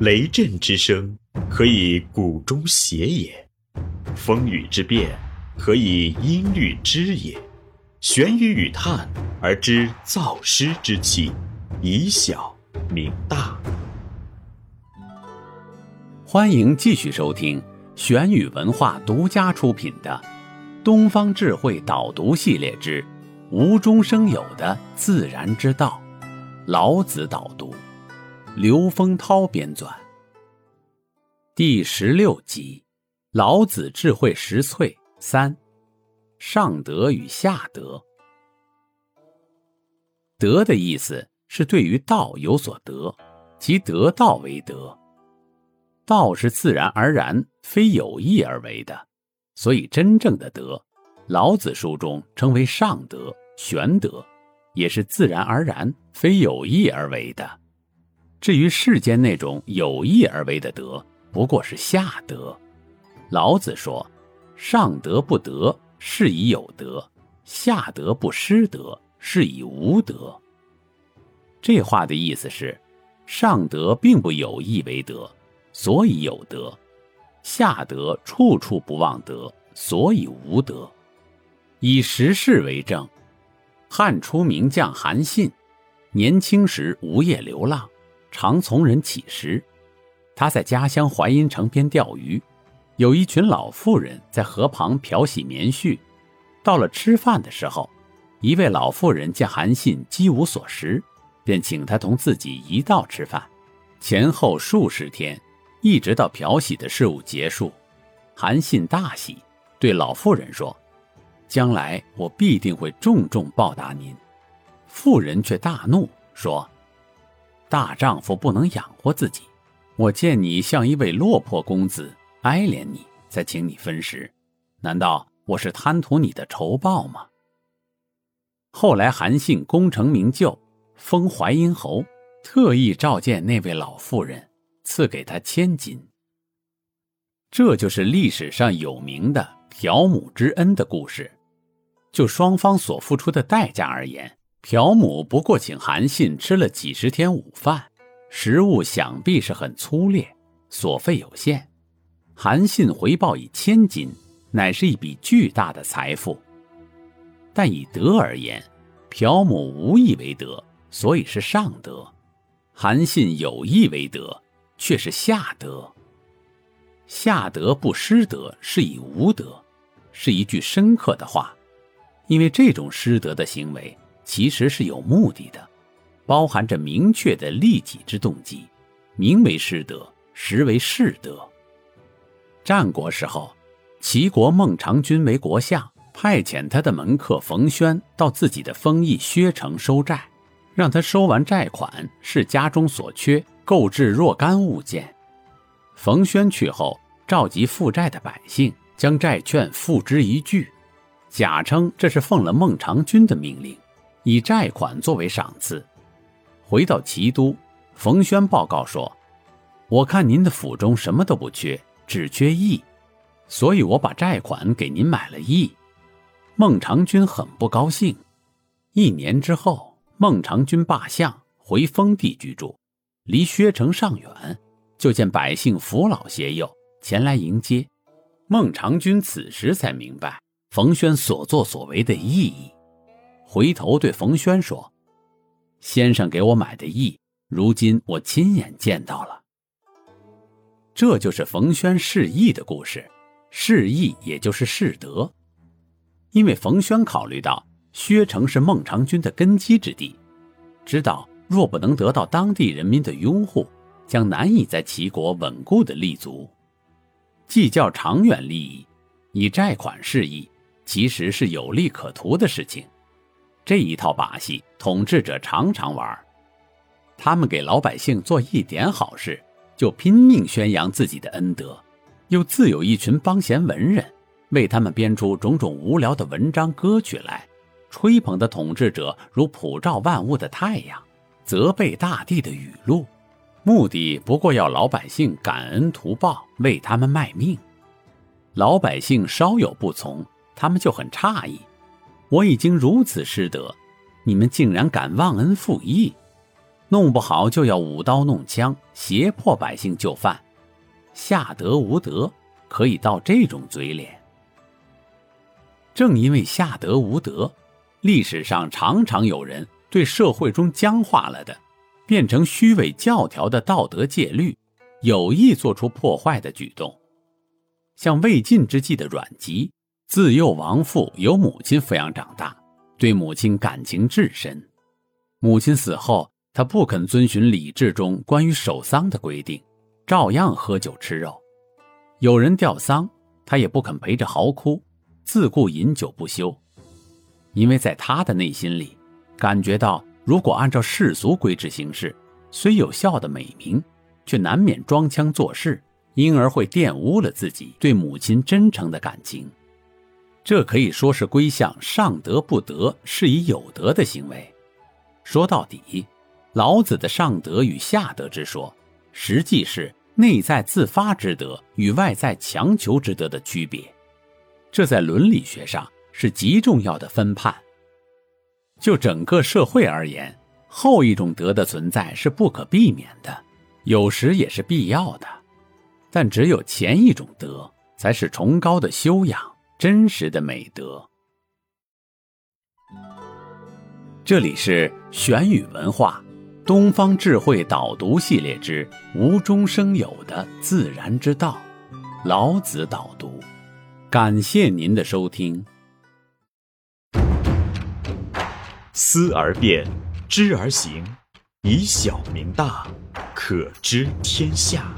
雷震之声，可以鼓中谐也；风雨之变，可以音律之也。玄于语叹而知造湿之气，以小明大。欢迎继续收听玄宇文化独家出品的《东方智慧导读系列之无中生有的自然之道》，老子导读。刘丰涛编纂，第十六集《老子智慧十萃三：上德与下德》。德的意思是对于道有所得，即得道为德。道是自然而然，非有意而为的，所以真正的德，老子书中称为上德、玄德，也是自然而然，非有意而为的。至于世间那种有意而为的德，不过是下德。老子说：“上德不德，是以有德；下德不失德，是以无德。”这话的意思是，上德并不有意为德，所以有德；下德处处不忘德，所以无德。以时事为证，汉初名将韩信，年轻时无业流浪。常从人乞食，他在家乡淮阴城边钓鱼，有一群老妇人在河旁漂洗棉絮。到了吃饭的时候，一位老妇人见韩信饥无所食，便请他同自己一道吃饭。前后数十天，一直到漂洗的事务结束，韩信大喜，对老妇人说：“将来我必定会重重报答您。”妇人却大怒，说。大丈夫不能养活自己，我见你像一位落魄公子，哀怜你，才请你分食。难道我是贪图你的仇报吗？后来韩信功成名就，封淮阴侯，特意召见那位老妇人，赐给他千金。这就是历史上有名的朴母之恩的故事。就双方所付出的代价而言。朴母不过请韩信吃了几十天午饭，食物想必是很粗劣，所费有限。韩信回报以千金，乃是一笔巨大的财富。但以德而言，朴母无意为德，所以是上德；韩信有意为德，却是下德。下德不失德，是以无德，是一句深刻的话，因为这种失德的行为。其实是有目的的，包含着明确的利己之动机，名为失德，实为士德。战国时候，齐国孟尝君为国相，派遣他的门客冯轩到自己的封邑薛城收债，让他收完债款，是家中所缺，购置若干物件。冯轩去后，召集负债的百姓，将债券付之一炬，假称这是奉了孟尝君的命令。以债款作为赏赐，回到齐都，冯轩报告说：“我看您的府中什么都不缺，只缺义，所以我把债款给您买了义。”孟尝君很不高兴。一年之后，孟尝君罢相，回封地居住，离薛城尚远，就见百姓扶老携幼前来迎接。孟尝君此时才明白冯轩所作所为的意义。回头对冯轩说：“先生给我买的义，如今我亲眼见到了。这就是冯轩示义的故事。示义也就是示德，因为冯轩考虑到薛城是孟尝君的根基之地，知道若不能得到当地人民的拥护，将难以在齐国稳固的立足。计较长远利益，以债款示义，其实是有利可图的事情。”这一套把戏，统治者常常玩。他们给老百姓做一点好事，就拼命宣扬自己的恩德，又自有一群帮闲文人，为他们编出种种无聊的文章歌曲来，吹捧的统治者如普照万物的太阳，责备大地的雨露，目的不过要老百姓感恩图报，为他们卖命。老百姓稍有不从，他们就很诧异。我已经如此失德，你们竟然敢忘恩负义，弄不好就要舞刀弄枪，胁迫百姓就范，下德无德，可以到这种嘴脸。正因为下德无德，历史上常常有人对社会中僵化了的、变成虚伪教条的道德戒律，有意做出破坏的举动。像魏晋之际的阮籍，自幼亡父，由母亲抚养长大，对母亲感情至深。母亲死后，他不肯遵循礼制中关于守丧的规定，照样喝酒吃肉。有人吊丧，他也不肯陪着嚎哭。自顾饮酒不休，因为在他的内心里，感觉到如果按照世俗规制行事，虽有效的美名，却难免装腔作势，因而会玷污了自己对母亲真诚的感情。这可以说是归向上德不德，是以有德的行为。说到底，老子的上德与下德之说，实际是内在自发之德与外在强求之德的区别。这在伦理学上是极重要的分判。就整个社会而言，后一种德的存在是不可避免的，有时也是必要的。但只有前一种德，才是崇高的修养，真实的美德。这里是玄宇文化东方智慧导读系列之无中生有的自然之道，老子导读。感谢您的收听。思而变，知而行，以小明大，可知天下。